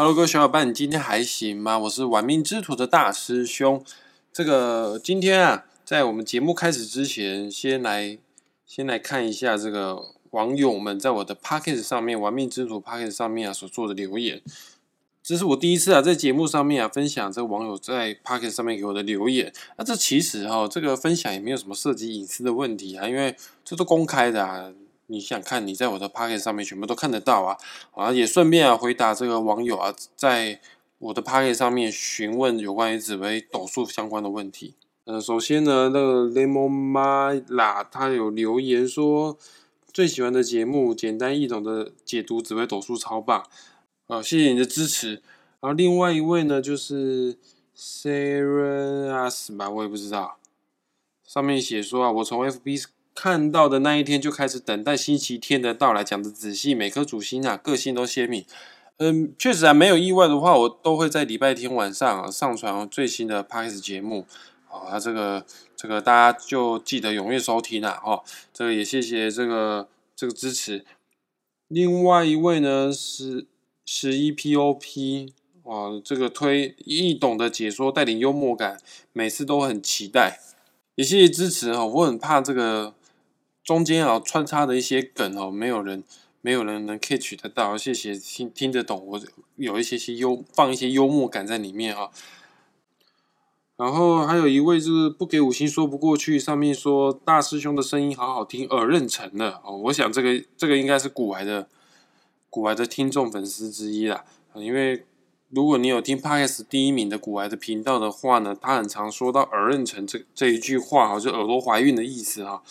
Hello，各位小伙伴，你今天还行吗？我是玩命之徒的大师兄。这个今天啊，在我们节目开始之前，先来先来看一下这个网友们在我的 p o c k e t 上面玩命之徒 p o c k e t 上面啊所做的留言。这是我第一次啊，在节目上面啊分享这个网友在 p o c k e t 上面给我的留言。那这其实哈，这个分享也没有什么涉及隐私的问题啊，因为这都公开的啊。你想看，你在我的 p o c k e t 上面全部都看得到啊！啊，也顺便啊回答这个网友啊，在我的 p o c k e t 上面询问有关于紫微斗数相关的问题。呃，首先呢，那个 Lemon Mala 他有留言说，最喜欢的节目，简单易懂的解读紫微斗数超棒。啊，谢谢你的支持。然后另外一位呢，就是 Serenas 吧，我也不知道。上面写说啊，我从 FB。看到的那一天就开始等待星期天的到来，讲的仔细，每颗主星啊个性都鲜明。嗯，确实啊，没有意外的话，我都会在礼拜天晚上啊上传最新的 p a s 节目。好，那这个这个大家就记得踊跃收听啊！哈，这个也谢谢这个这个支持。另外一位呢是十一 POP，哇，这个推易懂的解说，带点幽默感，每次都很期待。也谢谢支持哈，我很怕这个。中间啊穿插的一些梗哦，没有人没有人能 catch 得到，谢谢听听得懂，我有一些些幽放一些幽默感在里面哈。然后还有一位是不给五星说不过去，上面说大师兄的声音好好听，耳认成的哦。我想这个这个应该是古玩的古玩的听众粉丝之一啦，因为如果你有听 Parks 第一名的古玩的频道的话呢，他很常说到耳认成这这一句话哈，就耳朵怀孕的意思哈。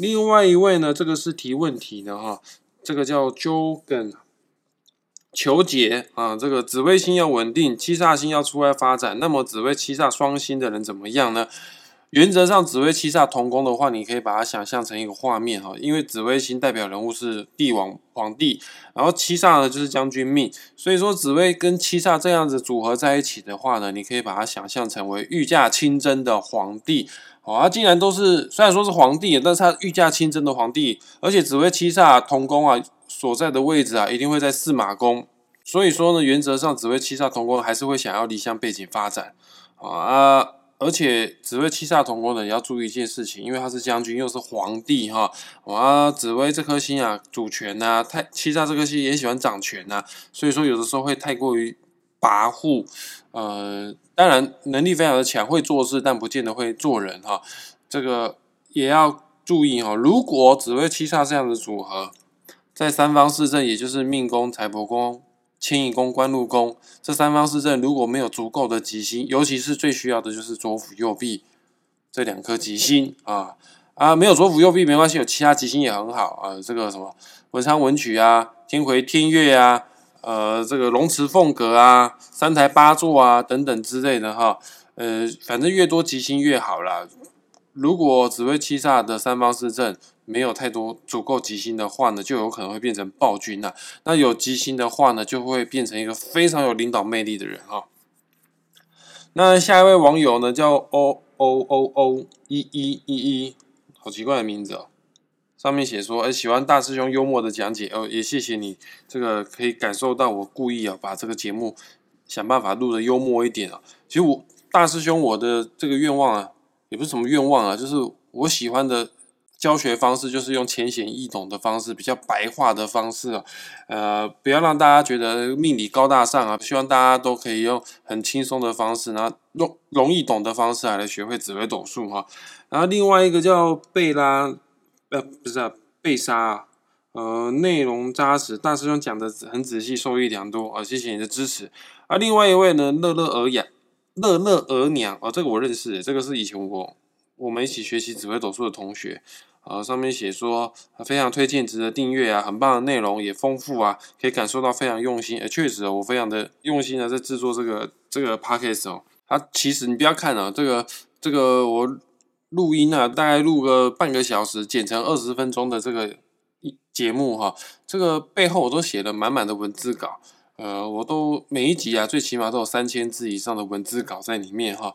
另外一位呢，这个是提问题的哈，这个叫 JoGen 求解啊，这个紫微星要稳定，七煞星要出来发展，那么紫微七煞双星的人怎么样呢？原则上，紫微七煞同宫的话，你可以把它想象成一个画面哈，因为紫微星代表人物是帝王皇帝，然后七煞呢就是将军命，所以说紫微跟七煞这样子组合在一起的话呢，你可以把它想象成为御驾亲征的皇帝。哦，他竟然都是虽然说是皇帝，但是他御驾亲征的皇帝，而且紫微七煞同宫啊，所在的位置啊，一定会在四马宫。所以说呢，原则上紫微七煞同宫还是会想要离乡背景发展啊。而且紫薇七煞同宫的，你要注意一件事情，因为他是将军又是皇帝哈。啊，紫薇这颗星啊，主权呐，太七煞这颗星也喜欢掌权呐，所以说有的时候会太过于跋扈，呃。当然，能力非常的强，会做事，但不见得会做人哈。这个也要注意哈。如果紫薇七煞这样的组合，在三方四正，也就是命宫、财帛宫、迁移宫、官禄宫这三方四正，如果没有足够的吉星，尤其是最需要的就是左辅右弼这两颗吉星啊啊，没有左辅右弼没关系，有其他吉星也很好啊。这个什么文昌文曲啊，天魁天月啊。呃，这个龙池凤阁啊，三台八座啊，等等之类的哈，呃，反正越多吉星越好啦。如果紫微七煞的三方四正没有太多足够吉星的话呢，就有可能会变成暴君呐。那有吉星的话呢，就会变成一个非常有领导魅力的人哈。那下一位网友呢，叫 O O O O 一一一一，好奇怪的名字哦。上面写说，哎，喜欢大师兄幽默的讲解，哦，也谢谢你，这个可以感受到我故意啊，把这个节目想办法录的幽默一点啊。其实我大师兄我的这个愿望啊，也不是什么愿望啊，就是我喜欢的教学方式，就是用浅显易懂的方式，比较白话的方式啊，呃，不要让大家觉得命理高大上啊，希望大家都可以用很轻松的方式，然后容容易懂的方式来学会紫微斗数哈。然后另外一个叫贝拉。呃，不是啊，被杀啊，呃，内容扎实，大师兄讲的很仔细，受益良多啊，谢谢你的支持。啊，另外一位呢，乐乐儿雅，乐乐儿娘啊，这个我认识，这个是以前我我们一起学习紫微斗数的同学啊，上面写说非常推荐，值得订阅啊，很棒的内容也丰富啊，可以感受到非常用心，呃，确实我非常的用心的在制作这个这个 podcast 哦，它其实你不要看啊，这个这个我。录音啊，大概录个半个小时，剪成二十分钟的这个节目哈，这个背后我都写了满满的文字稿，呃，我都每一集啊，最起码都有三千字以上的文字稿在里面哈。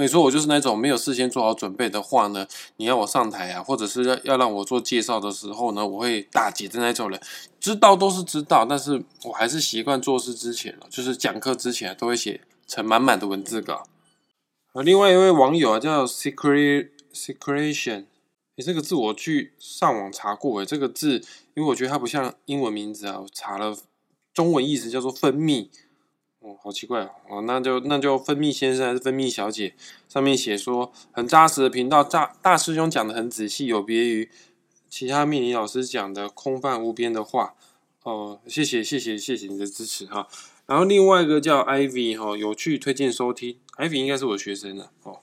没错，我就是那种没有事先做好准备的话呢，你要我上台啊，或者是要要让我做介绍的时候呢，我会大姐的那种人。知道都是知道，但是我还是习惯做事之前就是讲课之前都会写成满满的文字稿。啊，另外一位网友啊叫 secret secretion，你这个字我去上网查过诶，这个字因为我觉得它不像英文名字啊，我查了中文意思叫做分泌。哦，好奇怪哦！那就那就分泌先生还是分泌小姐？上面写说很扎实的频道，大大师兄讲的很仔细，有别于其他命理老师讲的空泛无边的话。哦，谢谢谢谢谢谢你的支持哈。然后另外一个叫 Ivy 哈，有趣推荐收听。Ivy 应该是我的学生了哦。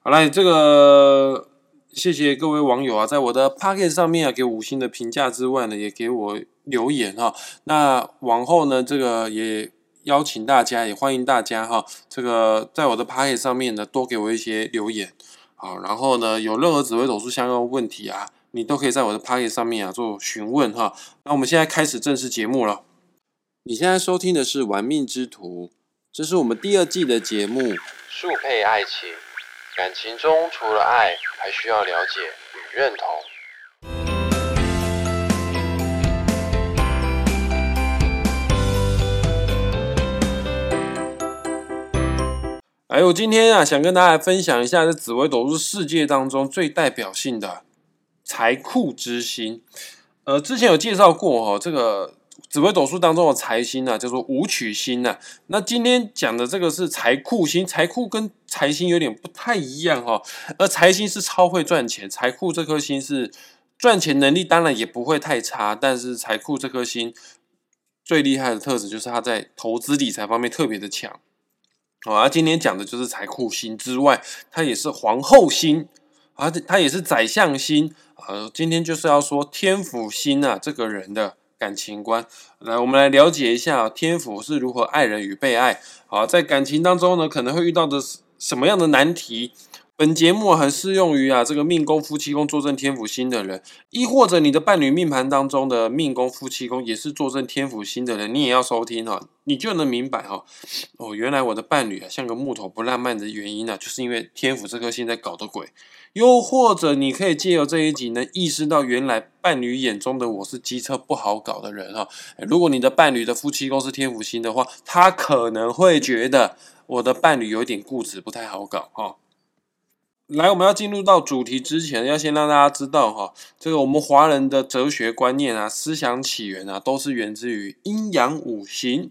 好来，这个谢谢各位网友啊，在我的 Pocket 上面啊给五星的评价之外呢，也给我留言哈。那往后呢，这个也。邀请大家，也欢迎大家哈。这个在我的 p a c k 上面呢，多给我一些留言，好，然后呢，有任何紫微斗数相关问题啊，你都可以在我的 p a c k 上面啊做询问哈。那我们现在开始正式节目了。你现在收听的是《玩命之徒》，这是我们第二季的节目。速配爱情，感情中除了爱，还需要了解与认同。哎，我今天啊，想跟大家分享一下，在紫微斗数世界当中最代表性的财库之星。呃，之前有介绍过哈，这个紫微斗数当中的财星呢，叫做武曲星呐。那今天讲的这个是财库星，财库跟财星有点不太一样哈。而财星是超会赚钱，财库这颗星是赚钱能力当然也不会太差，但是财库这颗星最厉害的特质就是它在投资理财方面特别的强。好啊，今天讲的就是财库星之外，它也是皇后星而啊，它也是宰相星呃，今天就是要说天府星啊，这个人的感情观。来，我们来了解一下天府是如何爱人与被爱。好，在感情当中呢，可能会遇到的什么样的难题？本节目很适用于啊，这个命宫夫妻宫坐镇天府星的人，亦或者你的伴侣命盘当中的命宫夫妻宫也是坐镇天府星的人，你也要收听哈，你就能明白哈。哦，原来我的伴侣啊像个木头不浪漫的原因呢，就是因为天府这颗星在搞的鬼。又或者你可以借由这一集能，意识到原来伴侣眼中的我是机车不好搞的人哈。如果你的伴侣的夫妻宫是天府星的话，他可能会觉得我的伴侣有点固执，不太好搞哈。来，我们要进入到主题之前，要先让大家知道哈，这个我们华人的哲学观念啊、思想起源啊，都是源自于阴阳五行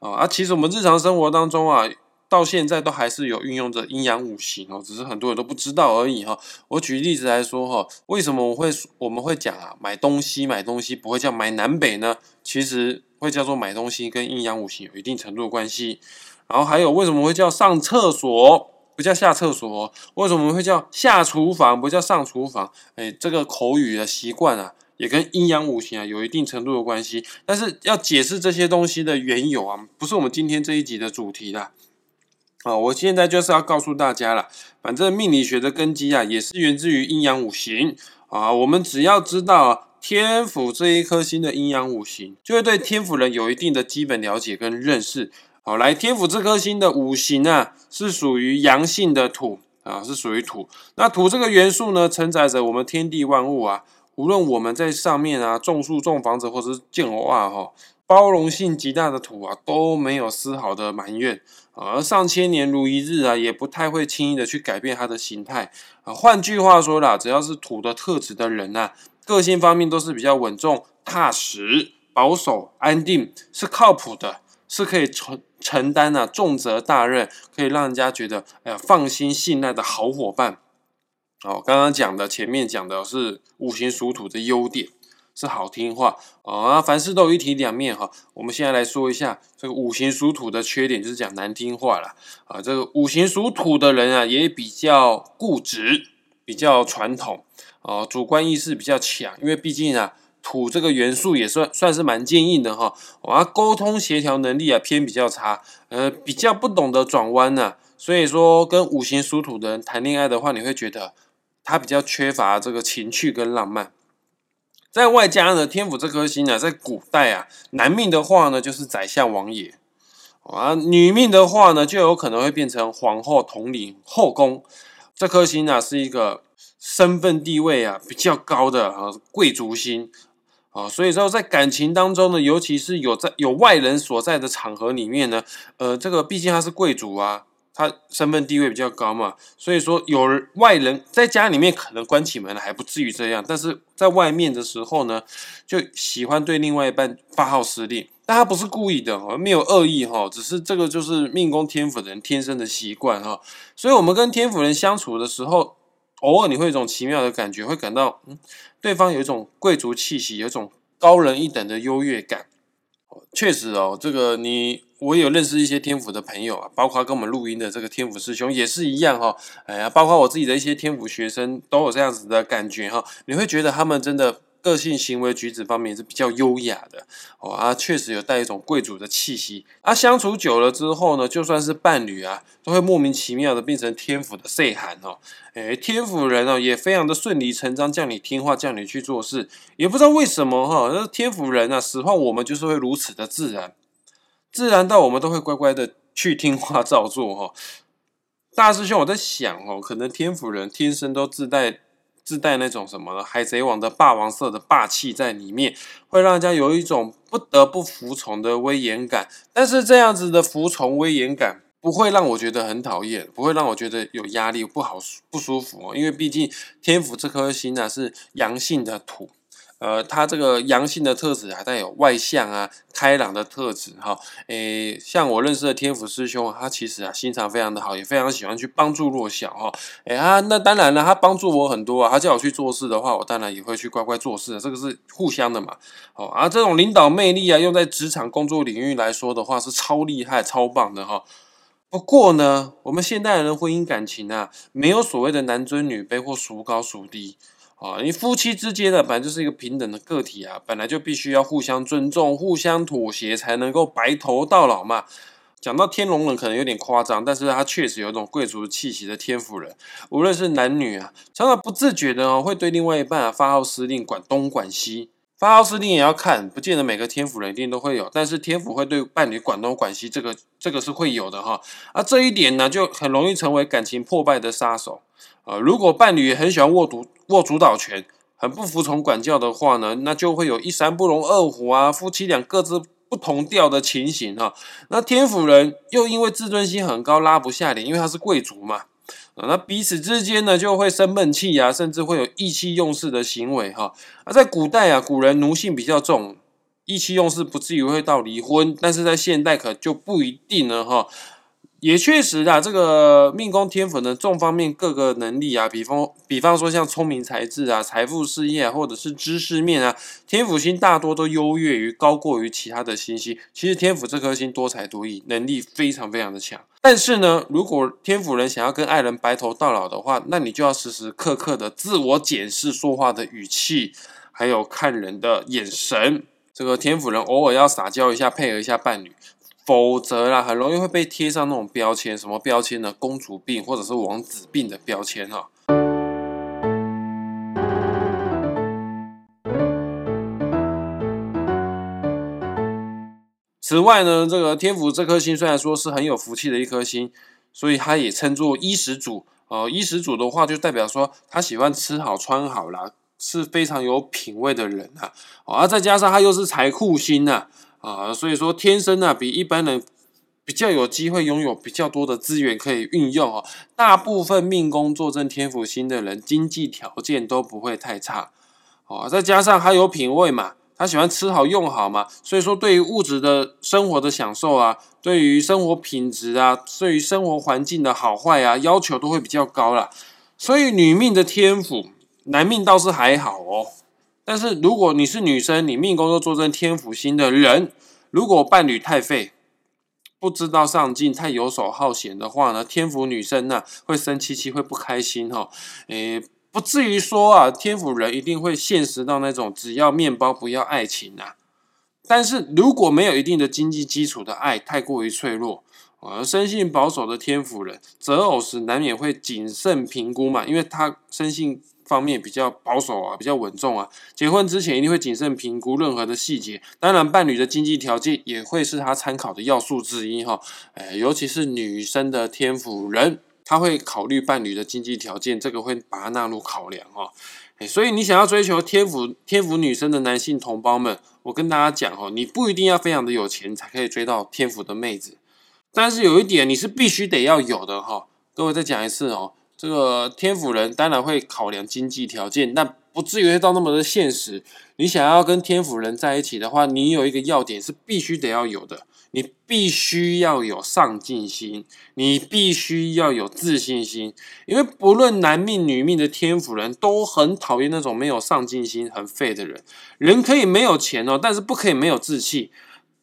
啊。啊，其实我们日常生活当中啊，到现在都还是有运用着阴阳五行哦，只是很多人都不知道而已哈。我举例子来说哈，为什么我会我们会讲啊，买东西买东西不会叫买南北呢？其实会叫做买东西跟阴阳五行有一定程度的关系。然后还有为什么会叫上厕所？不叫下厕所，为什么会叫下厨房？不叫上厨房？哎，这个口语的习惯啊，也跟阴阳五行啊有一定程度的关系。但是要解释这些东西的缘由啊，不是我们今天这一集的主题啦。啊，我现在就是要告诉大家了，反正命理学的根基啊，也是源自于阴阳五行啊。我们只要知道天府这一颗星的阴阳五行，就会对天府人有一定的基本了解跟认识。好，来天府这颗星的五行啊，是属于阳性的土啊，是属于土。那土这个元素呢，承载着我们天地万物啊。无论我们在上面啊种树、种房子，或者是建楼啊，哈，包容性极大的土啊，都没有丝毫的埋怨啊。而上千年如一日啊，也不太会轻易的去改变它的形态啊。换句话说啦，只要是土的特质的人呐，个性方面都是比较稳重、踏实、保守、安定，是靠谱的，是可以承。承担啊重责大任，可以让人家觉得哎呀放心信赖的好伙伴。哦，刚刚讲的前面讲的是五行属土的优点，是好听话啊。凡事都有一体两面哈。我们现在来说一下这个五行属土的缺点，就是讲难听话了啊。这个五行属土的人啊，也比较固执，比较传统啊，主观意识比较强，因为毕竟啊。土这个元素也算算是蛮坚硬的哈，啊，沟通协调能力啊偏比较差，呃，比较不懂得转弯呐，所以说跟五行属土的人谈恋爱的话，你会觉得他比较缺乏这个情趣跟浪漫。在外加呢，天府这颗星啊，在古代啊，男命的话呢就是宰相王爷，啊，女命的话呢，就有可能会变成皇后统领后宫。这颗星啊，是一个身份地位啊比较高的啊贵族星啊，所以说在感情当中呢，尤其是有在有外人所在的场合里面呢，呃，这个毕竟他是贵族啊。他身份地位比较高嘛，所以说有外人在家里面可能关起门来还不至于这样，但是在外面的时候呢，就喜欢对另外一半发号施令，但他不是故意的哈，没有恶意哈，只是这个就是命宫天府人天生的习惯哈，所以我们跟天府人相处的时候，偶尔你会有一种奇妙的感觉，会感到嗯，对方有一种贵族气息，有一种高人一等的优越感。确实哦，这个你我有认识一些天府的朋友啊，包括跟我们录音的这个天府师兄也是一样哈。哎呀，包括我自己的一些天府学生都有这样子的感觉哈。你会觉得他们真的。个性、行为、举止方面是比较优雅的哦啊，确实有带一种贵族的气息啊。相处久了之后呢，就算是伴侣啊，都会莫名其妙的变成天府的岁寒哦。诶，天府人哦，也非常的顺理成章，叫你听话，叫你去做事，也不知道为什么哈。那天府人啊，使唤我们就是会如此的自然，自然到我们都会乖乖的去听话照做哈。大师兄，我在想哦，可能天府人天生都自带。自带那种什么呢海贼王的霸王色的霸气在里面，会让人家有一种不得不服从的威严感。但是这样子的服从威严感，不会让我觉得很讨厌，不会让我觉得有压力、不好不舒服哦。因为毕竟天府这颗星呢是阳性的土。呃，他这个阳性的特质还带有外向啊、开朗的特质哈。诶，像我认识的天府师兄，他其实啊心肠非常的好，也非常喜欢去帮助弱小哈。诶啊，那当然了，他帮助我很多啊。他叫我去做事的话，我当然也会去乖乖做事，这个是互相的嘛。哦，啊，这种领导魅力啊，用在职场工作领域来说的话，是超厉害、超棒的哈。不过呢，我们现代人的婚姻感情啊，没有所谓的男尊女卑或孰高孰低。啊，你夫妻之间呢，本来就是一个平等的个体啊，本来就必须要互相尊重、互相妥协，才能够白头到老嘛。讲到天龙人可能有点夸张，但是他确实有一种贵族气息的天府人，无论是男女啊，常常不自觉的哦，会对另外一半啊发号施令，管东管西。发号施令也要看，不见得每个天府人一定都会有，但是天府会对伴侣管东管西，这个这个是会有的哈。啊，这一点呢，就很容易成为感情破败的杀手。呃，如果伴侣很喜欢握主握主导权，很不服从管教的话呢，那就会有一山不容二虎啊，夫妻俩各自不同调的情形哈。那天府人又因为自尊心很高，拉不下脸，因为他是贵族嘛，啊，那彼此之间呢就会生闷气啊，甚至会有意气用事的行为哈。而在古代啊，古人奴性比较重，意气用事不至于会到离婚，但是在现代可就不一定了哈。也确实啊，这个命宫天府的众方面各个能力啊，比方比方说像聪明才智啊、财富事业或者是知识面啊，天府星大多都优越于、高过于其他的星星。其实天府这颗星多才多艺，能力非常非常的强。但是呢，如果天府人想要跟爱人白头到老的话，那你就要时时刻刻的自我检视说话的语气，还有看人的眼神。这个天府人偶尔要撒娇一下，配合一下伴侣。否则啦，很容易会被贴上那种标签，什么标签呢？公主病或者是王子病的标签哈。此外呢，这个天府这颗星虽然说是很有福气的一颗星，所以它也称作衣食主。呃，衣食主的话，就代表说他喜欢吃好穿好啦，是非常有品味的人啊。啊，再加上他又是财库星呐。啊，啊所以说天生呢，比一般人比较有机会拥有比较多的资源可以运用哦。大部分命宫坐镇天府星的人，经济条件都不会太差哦。再加上他有品味嘛，他喜欢吃好用好嘛，所以说对于物质的生活的享受啊，对于生活品质啊，对于生活环境的好坏啊，要求都会比较高啦。所以女命的天府，男命倒是还好哦。但是如果你是女生，你命宫又坐镇天府星的人，如果伴侣太废，不知道上进，太游手好闲的话呢，天府女生呢会生气气，会不开心哈。诶，不至于说啊，天府人一定会现实到那种只要面包不要爱情啊。但是如果没有一定的经济基础的爱，太过于脆弱，而生性保守的天府人择偶时难免会谨慎评估嘛，因为他生性。方面比较保守啊，比较稳重啊。结婚之前一定会谨慎评估任何的细节，当然伴侣的经济条件也会是他参考的要素之一哈。哎，尤其是女生的天府人，他会考虑伴侣的经济条件，这个会把它纳入考量哈。哎，所以你想要追求天府天府女生的男性同胞们，我跟大家讲哦，你不一定要非常的有钱才可以追到天府的妹子，但是有一点你是必须得要有的哈。各位再讲一次哦。这个天府人当然会考量经济条件，但不至于到那么的现实。你想要跟天府人在一起的话，你有一个要点是必须得要有的，你必须要有上进心，你必须要有自信心。因为不论男命女命的天府人都很讨厌那种没有上进心、很废的人。人可以没有钱哦，但是不可以没有志气。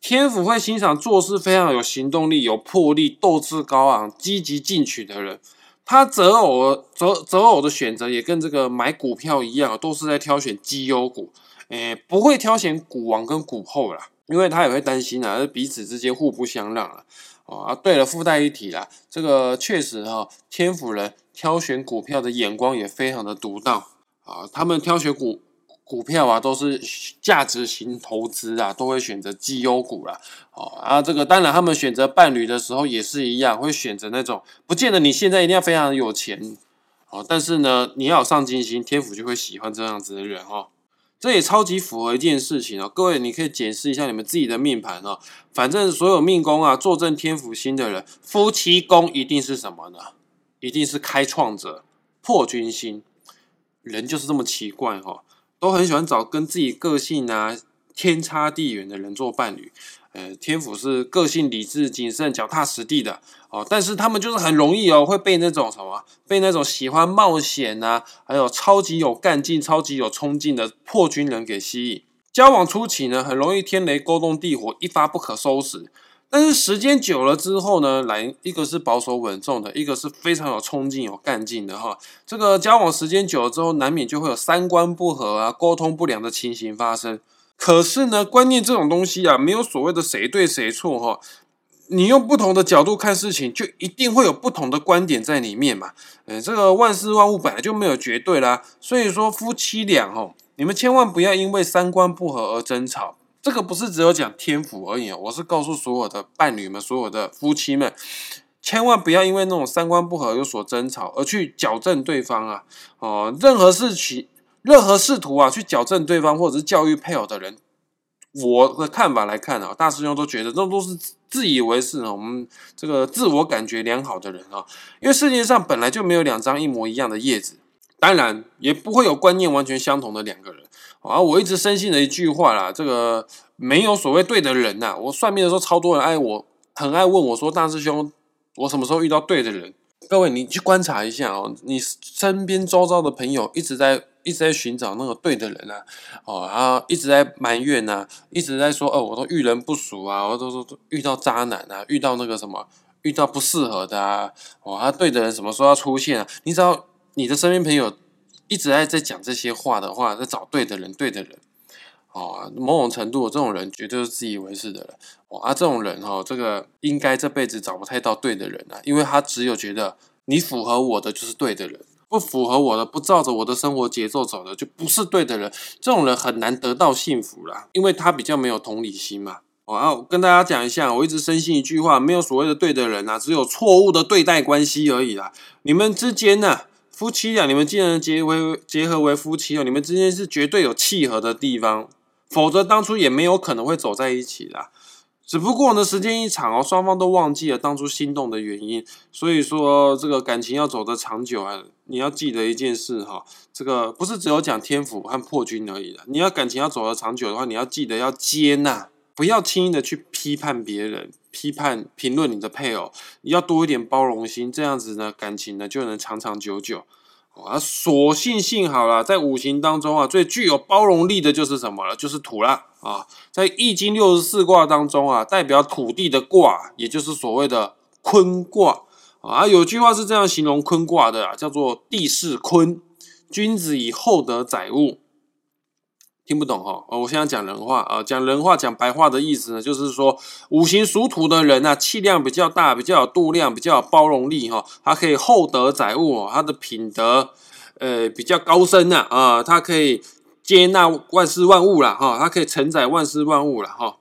天府会欣赏做事非常有行动力、有魄力、斗志高昂、积极进取的人。他择偶择择偶的选择也跟这个买股票一样，都是在挑选绩优股，诶，不会挑选股王跟股后啦，因为他也会担心啊，彼此之间互不相让啊。哦啊，对了，附带一提啦，这个确实哈，天府人挑选股票的眼光也非常的独到啊，他们挑选股。股票啊，都是价值型投资啊，都会选择绩优股啦。哦啊，这个当然，他们选择伴侣的时候也是一样，会选择那种不见得你现在一定要非常有钱哦，但是呢，你要有上进心，天府就会喜欢这样子的人哦。这也超级符合一件事情哦，各位你可以检视一下你们自己的命盘哦。反正所有命宫啊，坐镇天府星的人，夫妻宫一定是什么呢？一定是开创者、破军星。人就是这么奇怪哈。都很喜欢找跟自己个性啊天差地远的人做伴侣，呃，天府是个性理智、谨慎、脚踏实地的哦，但是他们就是很容易哦会被那种什么，被那种喜欢冒险啊，还有超级有干劲、超级有冲劲的破军人给吸引。交往初期呢，很容易天雷勾动地火，一发不可收拾。但是时间久了之后呢，来一个是保守稳重的，一个是非常有冲劲、有干劲的哈。这个交往时间久了之后，难免就会有三观不合啊、沟通不良的情形发生。可是呢，观念这种东西啊，没有所谓的谁对谁错哈。你用不同的角度看事情，就一定会有不同的观点在里面嘛。呃，这个万事万物本来就没有绝对啦，所以说夫妻俩哦，你们千万不要因为三观不合而争吵。这个不是只有讲天赋而已我是告诉所有的伴侣们、所有的夫妻们，千万不要因为那种三观不合有所争吵而去矫正对方啊！哦，任何事情、任何试图啊去矫正对方或者是教育配偶的人，我的看法来看啊，大师兄都觉得这都是自以为是啊，我们这个自我感觉良好的人啊，因为世界上本来就没有两张一模一样的叶子，当然也不会有观念完全相同的两个人。啊，我一直深信的一句话啦，这个没有所谓对的人呐。我算命的时候，超多人爱我，很爱问我说：“大师兄，我什么时候遇到对的人？”各位，你去观察一下哦，你身边周遭的朋友一直在一直在寻找那个对的人啊，哦，然后一直在埋怨呐，一直在说：“哦，我都遇人不淑啊，我都都遇到渣男啊，遇到那个什么，遇到不适合的啊，哦，他对的人什么时候要出现啊？”你知道你的身边朋友。一直在在讲这些话的话，在找对的人，对的人，哦，某种程度，这种人绝对是自以为是的人，哦，啊，这种人哈，这个应该这辈子找不太到对的人啊，因为他只有觉得你符合我的就是对的人，不符合我的，不照着我的生活节奏走的就不是对的人，这种人很难得到幸福啦，因为他比较没有同理心嘛。我要跟大家讲一下，我一直深信一句话，没有所谓的对的人啊，只有错误的对待关系而已啦，你们之间呢？夫妻啊，你们既然结为结合为夫妻哦，你们之间是绝对有契合的地方，否则当初也没有可能会走在一起啦。只不过呢，时间一长哦，双方都忘记了当初心动的原因。所以说，这个感情要走得长久啊，你要记得一件事哈，这个不是只有讲天府和破军而已的。你要感情要走得长久的话，你要记得要接纳，不要轻易的去批判别人。批判评论你的配偶，你要多一点包容心，这样子呢，感情呢就能长长久久。啊，所幸幸好了，在五行当中啊，最具有包容力的就是什么了？就是土啦啊。在易经六十四卦当中啊，代表土地的卦，也就是所谓的坤卦啊。有句话是这样形容坤卦的啊，叫做地势坤，君子以厚德载物。听不懂哈？哦，我现在讲人话啊，讲人话，讲白话的意思呢，就是说五行属土的人啊，气量比较大，比较有度量，比较有包容力哈，他可以厚德载物哦，他的品德呃比较高深呐啊，他可以接纳万事万物了哈，他可以承载万事万物了哈。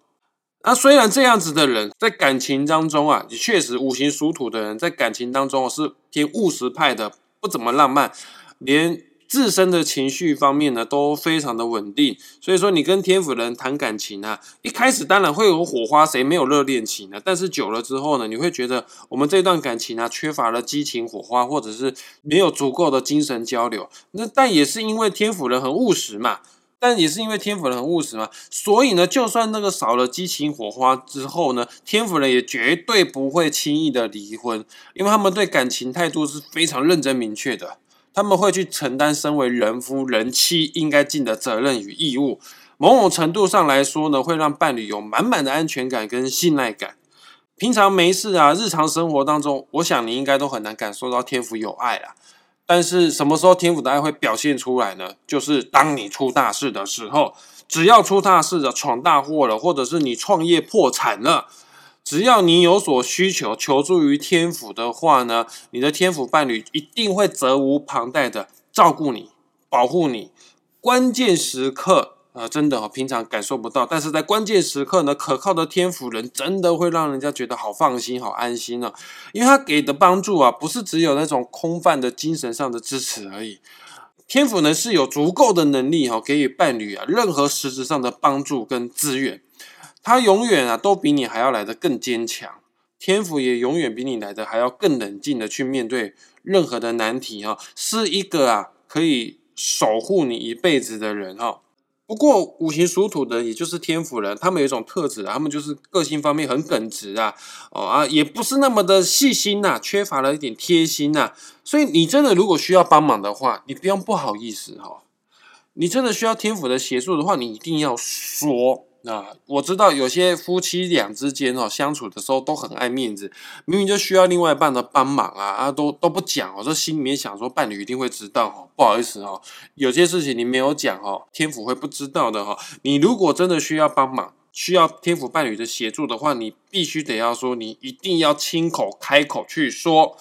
那虽然这样子的人在感情当中啊，也确实五行属土的人在感情当中是偏务实派的，不怎么浪漫，连。自身的情绪方面呢，都非常的稳定，所以说你跟天府人谈感情啊，一开始当然会有火花，谁没有热恋期呢？但是久了之后呢，你会觉得我们这段感情啊，缺乏了激情火花，或者是没有足够的精神交流。那但也是因为天府人很务实嘛，但也是因为天府人很务实嘛，所以呢，就算那个少了激情火花之后呢，天府人也绝对不会轻易的离婚，因为他们对感情态度是非常认真明确的。他们会去承担身为人夫人妻应该尽的责任与义务，某种程度上来说呢，会让伴侣有满满的安全感跟信赖感。平常没事啊，日常生活当中，我想你应该都很难感受到天赋有爱啦。但是什么时候天赋的爱会表现出来呢？就是当你出大事的时候，只要出大事了、闯大祸了，或者是你创业破产了。只要你有所需求，求助于天府的话呢，你的天府伴侣一定会责无旁贷的照顾你、保护你。关键时刻啊，真的平常感受不到，但是在关键时刻呢，可靠的天府人真的会让人家觉得好放心、好安心呢。因为他给的帮助啊，不是只有那种空泛的精神上的支持而已。天府呢是有足够的能力哈，给予伴侣啊任何实质上的帮助跟资源。他永远啊，都比你还要来的更坚强，天赋也永远比你来的还要更冷静的去面对任何的难题哈，是一个啊可以守护你一辈子的人哈。不过五行属土的，也就是天府人，他们有一种特质，他们就是个性方面很耿直啊，哦啊，也不是那么的细心呐，缺乏了一点贴心呐。所以你真的如果需要帮忙的话，你不用不好意思哈，你真的需要天府的协助的话，你一定要说。那我知道有些夫妻俩之间哦相处的时候都很爱面子，明明就需要另外一半的帮忙啊啊都都不讲哦，这心里面想说伴侣一定会知道哦，不好意思哦，有些事情你没有讲哦，天府会不知道的哈。你如果真的需要帮忙，需要天府伴侣的协助的话，你必须得要说，你一定要亲口开口去说，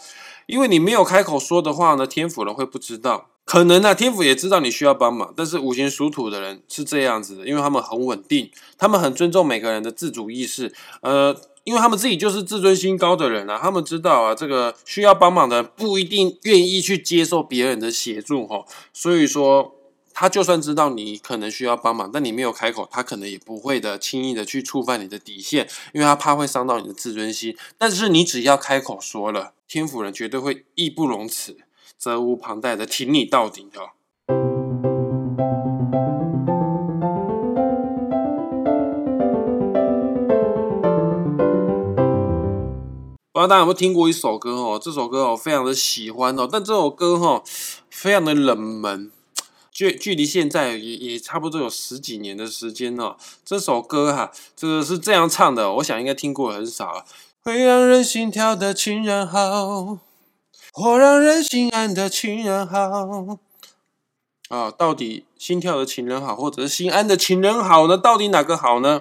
因为你没有开口说的话呢，天府人会不知道。可能呢，天府也知道你需要帮忙，但是五行属土的人是这样子的，因为他们很稳定，他们很尊重每个人的自主意识，呃，因为他们自己就是自尊心高的人啊，他们知道啊，这个需要帮忙的不一定愿意去接受别人的协助哈，所以说他就算知道你可能需要帮忙，但你没有开口，他可能也不会的轻易的去触犯你的底线，因为他怕会伤到你的自尊心，但是你只要开口说了，天府人绝对会义不容辞。责无旁贷的挺你到底哦。不知道大家有没有听过一首歌哦？这首歌我，非常的喜欢哦。但这首歌哈，非常的冷门，距距离现在也也差不多有十几年的时间哦。这首歌哈，这个是这样唱的，我想应该听过很少。会让人心跳的情人好。或让人心安的情人好啊，到底心跳的情人好，或者是心安的情人好呢？到底哪个好呢？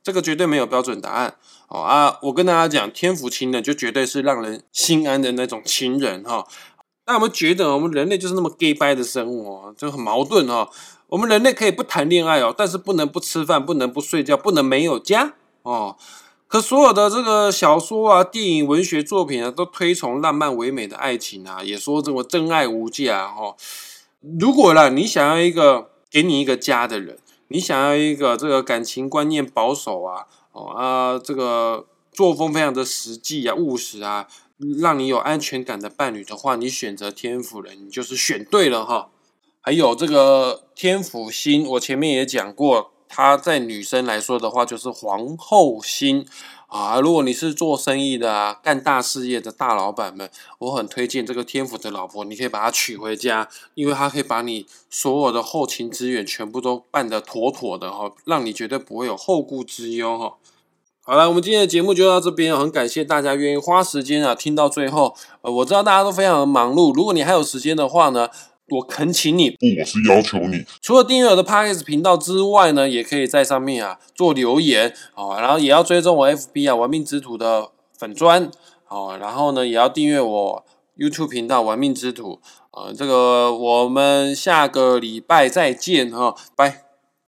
这个绝对没有标准答案。哦啊，我跟大家讲，天府情人就绝对是让人心安的那种情人哈。那我们觉得，我们人类就是那么 gay 掰的生物哦，就很矛盾哦。我们人类可以不谈恋爱哦，但是不能不吃饭，不能不睡觉，不能没有家哦。可所有的这个小说啊、电影、文学作品啊，都推崇浪漫唯美的爱情啊，也说这个真爱无价哈。如果啦，你想要一个给你一个家的人，你想要一个这个感情观念保守啊，哦啊，这个作风非常的实际啊、务实啊，让你有安全感的伴侣的话，你选择天府人，你就是选对了哈。还有这个天府星，我前面也讲过。她在女生来说的话，就是皇后心啊。如果你是做生意的啊，干大事业的大老板们，我很推荐这个天府的老婆，你可以把她娶回家，因为她可以把你所有的后勤资源全部都办得妥妥的哈，让你绝对不会有后顾之忧哈。好了，我们今天的节目就到这边，很感谢大家愿意花时间啊听到最后。呃，我知道大家都非常的忙碌，如果你还有时间的话呢。我恳请你，不，我是要求你。除了订阅我的 Podcast 频道之外呢，也可以在上面啊做留言哦，然后也要追踪我 FB 啊玩命之徒的粉砖哦，然后呢也要订阅我 YouTube 频道玩命之徒呃，这个我们下个礼拜再见哈，拜。